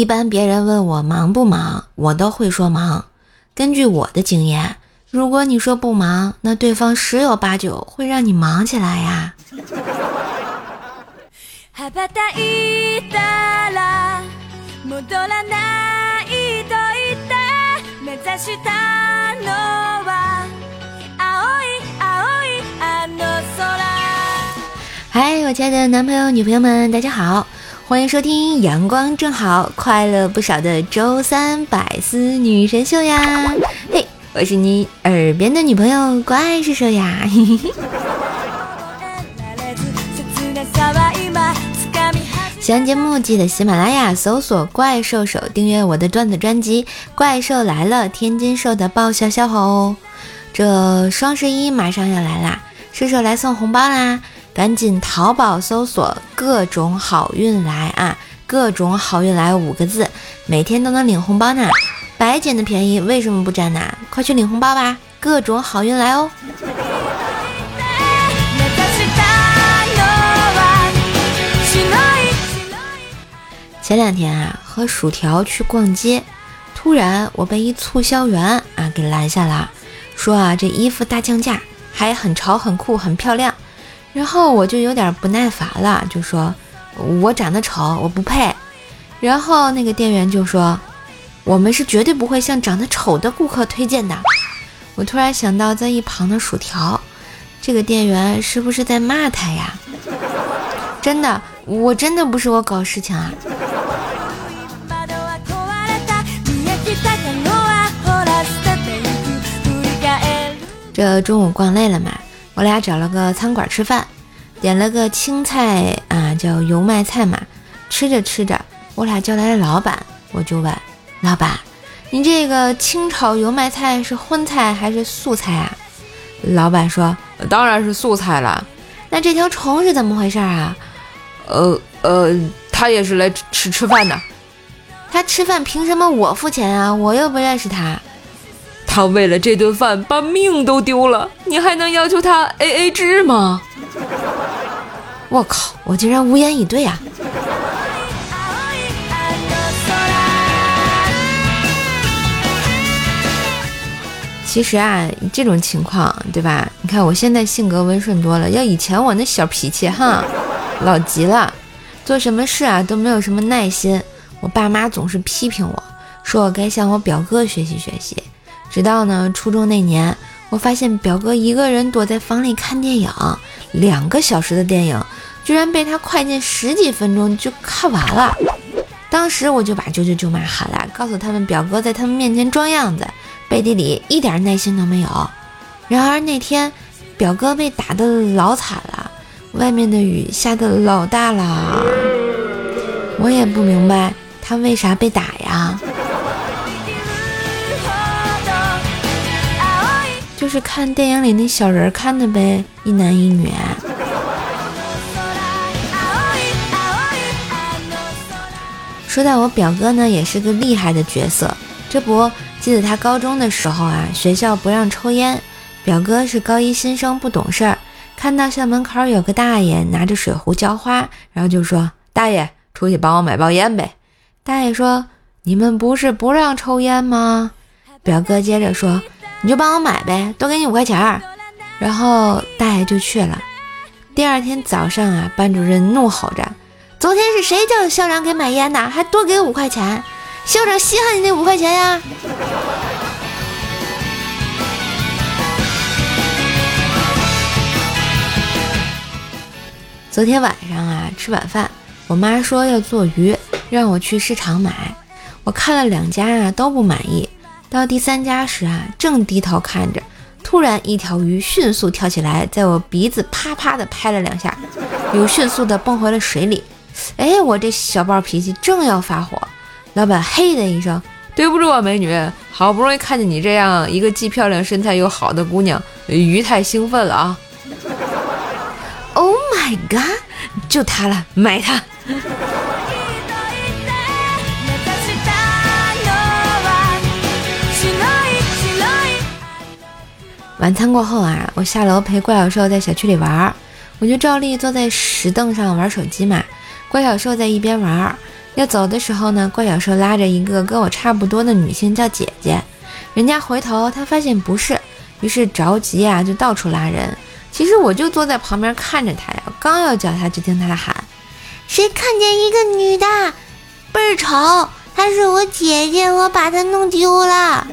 一般别人问我忙不忙，我都会说忙。根据我的经验，如果你说不忙，那对方十有八九会让你忙起来呀。嗨，我亲爱的男朋友、女朋友们，大家好，欢迎收听阳光正好、快乐不少的周三百思女神秀呀！嘿，我是你耳边的女朋友怪兽兽呀！喜欢节目记得喜马拉雅搜索“怪兽手”，订阅我的段子专辑《怪兽来了》，天津兽的爆笑笑话哦！这双十一马上要来啦，兽兽来送红包啦！赶紧淘宝搜索“各种好运来”啊，“各种好运来”五个字，每天都能领红包呢。白捡的便宜为什么不占呢？快去领红包吧！各种好运来哦！前两天啊，和薯条去逛街，突然我被一促销员啊给拦下了，说啊这衣服大降价，还很潮、很酷、很漂亮。然后我就有点不耐烦了，就说：“我长得丑，我不配。”然后那个店员就说：“我们是绝对不会向长得丑的顾客推荐的。”我突然想到在一旁的薯条，这个店员是不是在骂他呀？真的，我真的不是我搞事情啊。这中午逛累了嘛？我俩找了个餐馆吃饭，点了个青菜啊，叫油麦菜嘛。吃着吃着，我俩叫来了老板，我就问老板：“你这个清炒油麦菜是荤菜还是素菜啊？”老板说：“当然是素菜了。”那这条虫是怎么回事啊？呃呃，他也是来吃吃饭的。他吃饭凭什么我付钱啊？我又不认识他。他为了这顿饭把命都丢了，你还能要求他 A A 制吗？我靠，我竟然无言以对啊！其实啊，这种情况，对吧？你看我现在性格温顺多了，要以前我那小脾气哈，老急了，做什么事啊都没有什么耐心。我爸妈总是批评我，说我该向我表哥学习学习。直到呢初中那年，我发现表哥一个人躲在房里看电影，两个小时的电影，居然被他快进十几分钟就看完了。当时我就把舅舅舅妈喊来，告诉他们表哥在他们面前装样子，背地里一点耐心都没有。然而那天，表哥被打得老惨了，外面的雨下得老大了，我也不明白他为啥被打呀。就是看电影里那小人看的呗，一男一女。说到我表哥呢，也是个厉害的角色。这不，记得他高中的时候啊，学校不让抽烟，表哥是高一新生，不懂事儿，看到校门口有个大爷拿着水壶浇花，然后就说：“大爷，出去帮我买包烟呗。”大爷说：“你们不是不让抽烟吗？”表哥接着说。你就帮我买呗，多给你五块钱儿。然后大爷就去了。第二天早上啊，班主任怒吼着：“昨天是谁叫校长给买烟的？还多给五块钱？校长稀罕你那五块钱呀！”昨天晚上啊，吃晚饭，我妈说要做鱼，让我去市场买。我看了两家啊，都不满意。到第三家时啊，正低头看着，突然一条鱼迅速跳起来，在我鼻子啪啪的拍了两下，又迅速的蹦回了水里。哎，我这小暴脾气正要发火，老板嘿的一声：“对不住啊，美女，好不容易看见你这样一个既漂亮、身材又好的姑娘，鱼太兴奋了啊！”Oh my god，就它了，买它。晚餐过后啊，我下楼陪怪小兽在小区里玩，我就照例坐在石凳上玩手机嘛。怪小兽在一边玩，要走的时候呢，怪小兽拉着一个跟我差不多的女性叫姐姐，人家回头他发现不是，于是着急啊，就到处拉人。其实我就坐在旁边看着他呀，刚要叫他，就听他喊：“谁看见一个女的，倍儿丑，她是我姐姐，我把她弄丢了。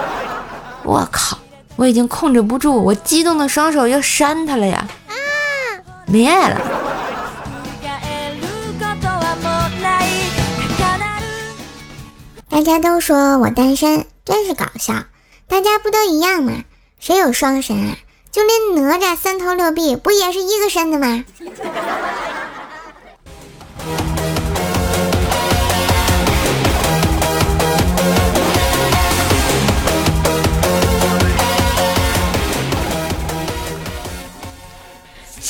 ”我靠！我已经控制不住，我激动的双手要扇他了呀！啊，没爱了。大家都说我单身，真是搞笑。大家不都一样吗？谁有双身啊？就连哪吒三头六臂不也是一个身的吗？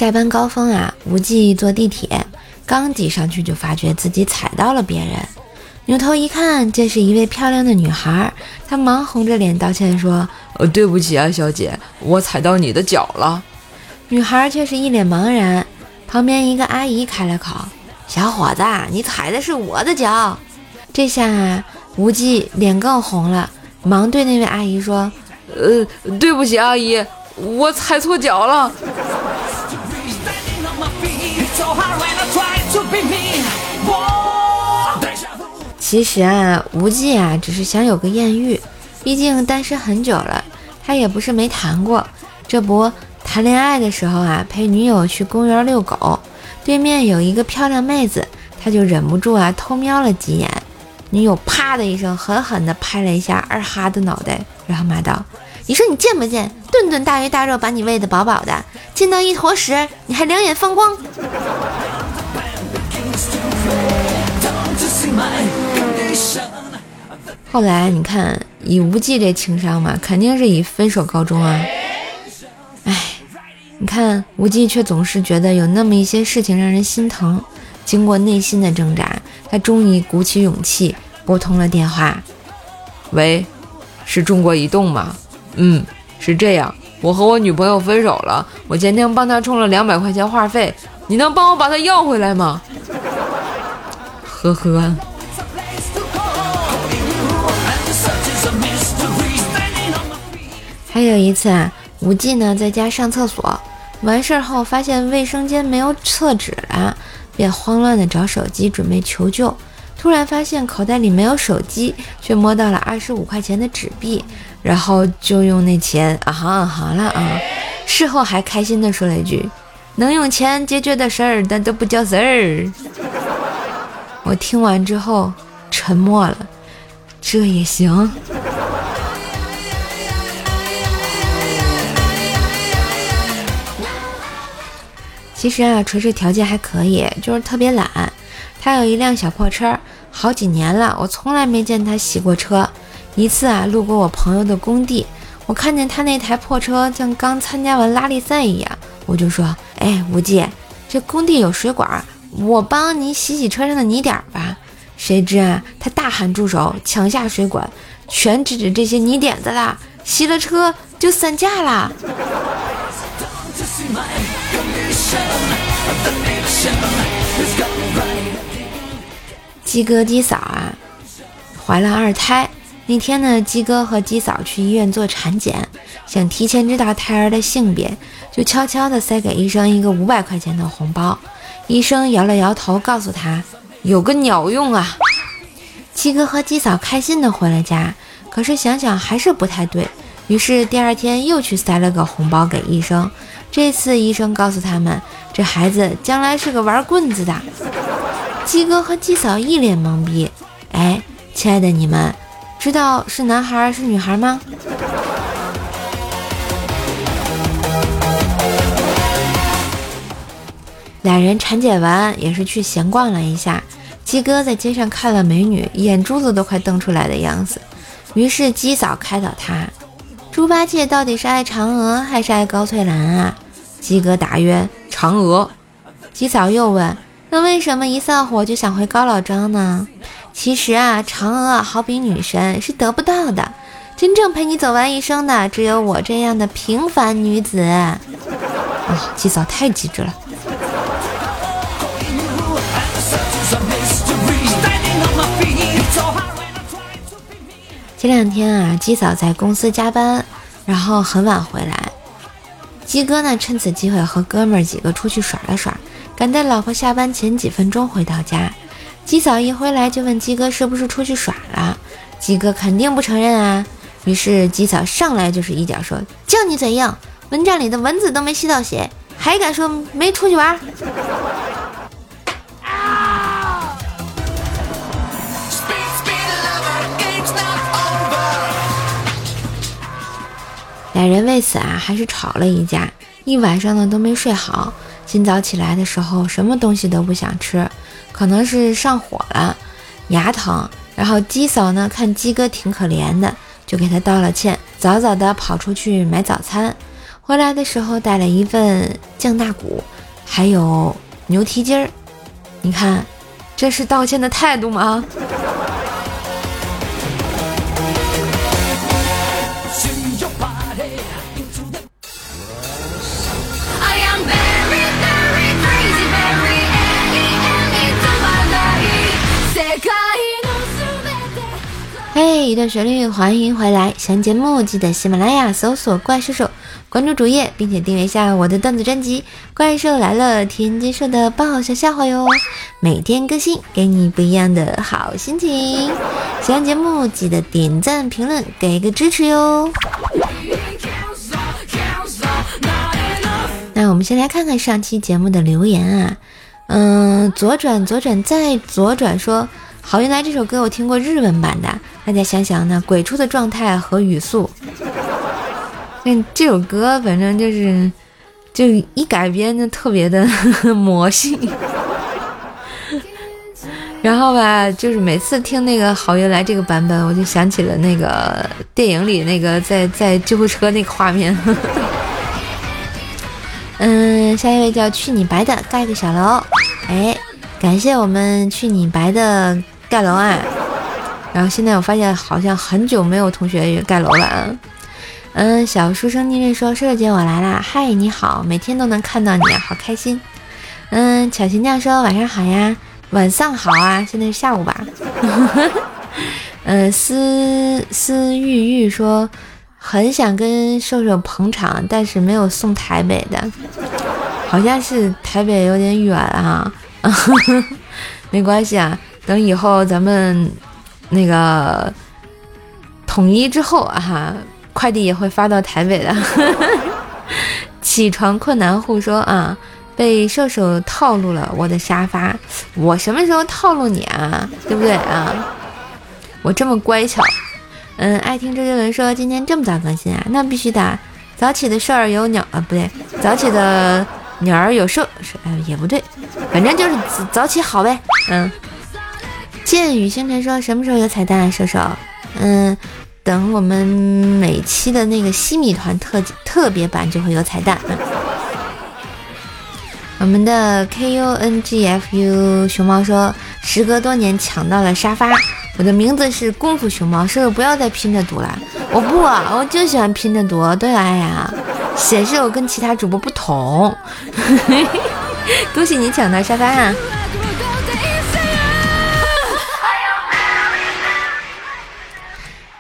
下班高峰啊，无忌坐地铁，刚挤上去就发觉自己踩到了别人，扭头一看，这是一位漂亮的女孩，他忙红着脸道歉说：“呃，对不起啊，小姐，我踩到你的脚了。”女孩却是一脸茫然。旁边一个阿姨开了口：“小伙子，你踩的是我的脚。”这下啊，无忌脸更红了，忙对那位阿姨说：“呃，对不起，阿姨，我踩错脚了。”其实啊，无忌啊，只是想有个艳遇，毕竟单身很久了，他也不是没谈过。这不，谈恋爱的时候啊，陪女友去公园遛狗，对面有一个漂亮妹子，他就忍不住啊，偷瞄了几眼。女友啪的一声，狠狠地拍了一下二哈的脑袋，然后骂道：“你说你贱不贱？顿顿大鱼大肉把你喂得饱饱的，见到一坨屎你还两眼放光。”后来你看，以无忌这情商嘛，肯定是以分手告终啊。哎，你看无忌却总是觉得有那么一些事情让人心疼。经过内心的挣扎，他终于鼓起勇气拨通了电话。喂，是中国移动吗？嗯，是这样，我和我女朋友分手了，我前天帮她充了两百块钱话费，你能帮我把她要回来吗？呵呵。还有一次啊，无忌呢在家上厕所，完事儿后发现卫生间没有厕纸了，便慌乱的找手机准备求救，突然发现口袋里没有手机，却摸到了二十五块钱的纸币，然后就用那钱啊哈啊哈了啊，事后还开心的说了一句：“能用钱解决的事儿，那都不叫事儿。”我听完之后沉默了，这也行。其实啊，锤锤条件还可以，就是特别懒。他有一辆小破车，好几年了，我从来没见他洗过车。一次啊，路过我朋友的工地，我看见他那台破车像刚参加完拉力赛一样，我就说：“哎，无忌，这工地有水管，我帮你洗洗车上的泥点吧。”谁知啊，他大喊住手，抢下水管，全指着这些泥点子了，洗了车就散架了。鸡哥鸡嫂啊，怀了二胎。那天呢，鸡哥和鸡嫂去医院做产检，想提前知道胎儿的性别，就悄悄地塞给医生一个五百块钱的红包。医生摇了摇头，告诉他有个鸟用啊。鸡哥和鸡嫂开心地回了家，可是想想还是不太对，于是第二天又去塞了个红包给医生。这次医生告诉他们，这孩子将来是个玩棍子的。鸡哥和鸡嫂一脸懵逼。哎，亲爱的，你们知道是男孩是女孩吗？俩人产检完也是去闲逛了一下。鸡哥在街上看了美女，眼珠子都快瞪出来的样子。于是鸡嫂开导他。猪八戒到底是爱嫦娥还是爱高翠兰啊？鸡哥答曰：嫦娥。鸡嫂又问：那为什么一散伙就想回高老庄呢？其实啊，嫦娥好比女神是得不到的，真正陪你走完一生的只有我这样的平凡女子。哇，鸡嫂太机智了！前两天啊，鸡嫂在公司加班，然后很晚回来。鸡哥呢，趁此机会和哥们几个出去耍了耍。赶在老婆下班前几分钟回到家。鸡嫂一回来就问鸡哥是不是出去耍了，鸡哥肯定不承认啊。于是鸡嫂上来就是一脚说：“叫你嘴硬，蚊帐里的蚊子都没吸到血，还敢说没出去玩？”两人为此啊，还是吵了一架，一晚上呢都没睡好。今早起来的时候，什么东西都不想吃，可能是上火了，牙疼。然后鸡嫂呢，看鸡哥挺可怜的，就给他道了歉，早早的跑出去买早餐。回来的时候带了一份酱大骨，还有牛蹄筋儿。你看，这是道歉的态度吗？一段旋律，欢迎回来！喜欢节目记得喜马拉雅搜索“怪兽手”，关注主页，并且订阅一下我的段子专辑《怪兽来。了》，天津说的爆笑笑话哟，每天更新，给你不一样的好心情。喜欢节目记得点赞、评论，给个支持哟。那我们先来。看看上期节目的留言啊，嗯，左转左转再左转说。好运来。这首歌我听过日文版的，大家想想那，鬼畜的状态和语速。那这首歌反正就是，就一改编就特别的 魔性。然后吧，就是每次听那个好运来这个版本，我就想起了那个电影里那个在在救护车那个画面。嗯，下一位叫去你白的盖个小楼，哎，感谢我们去你白的。盖楼啊！然后现在我发现好像很久没有同学盖楼了。嗯，小书生逆刃说：“射手姐，我来啦！嗨，你好，每天都能看到你，好开心。”嗯，巧琴酱说：“晚上好呀，晚上好啊，现在是下午吧？” 嗯，思思玉玉说：“很想跟瘦瘦捧场，但是没有送台北的，好像是台北有点远啊。没关系啊。”等以后咱们那个统一之后啊，快递也会发到台北的。起床困难户说啊，被射手套路了我的沙发，我什么时候套路你啊？对不对啊？我这么乖巧。嗯，爱听周杰伦说今天这么早更新啊？那必须的，早起的事儿有鸟啊，不对，早起的鸟儿有兽，是哎也不对，反正就是早起好呗。嗯。剑雨星辰说：“什么时候有彩蛋啊，射手？嗯，等我们每期的那个西米团特特别版就会有彩蛋。我们的 K U N G F U 熊猫说：时隔多年抢到了沙发，我的名字是功夫熊猫，射手不要再拼着读了。我不，我就喜欢拼着读，对爱呀，显示我跟其他主播不同。恭喜你抢到沙发啊！”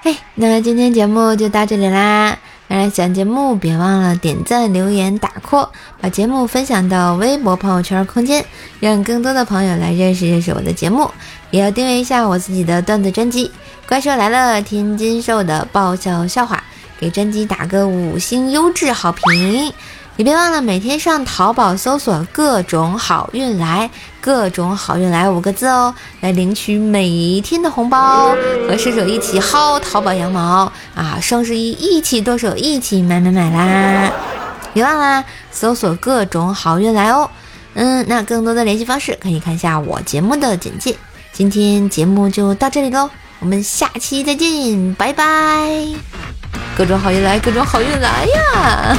嘿，那今天节目就到这里啦！当然，喜欢节目别忘了点赞、留言、打 call，把节目分享到微博、朋友圈、空间，让更多的朋友来认识认识我的节目。也要订阅一下我自己的段子专辑《怪兽来了》，天津兽的爆笑笑话，给专辑打个五星优质好评。也别忘了每天上淘宝搜索“各种好运来”，“各种好运来”五个字哦，来领取每一天的红包，和射手一起薅淘宝羊毛啊！双十一一起剁手，一起买买买啦！别忘了搜索“各种好运来”哦。嗯，那更多的联系方式可以看一下我节目的简介。今天节目就到这里喽，我们下期再见，拜拜。各种好运来，各种好运来呀！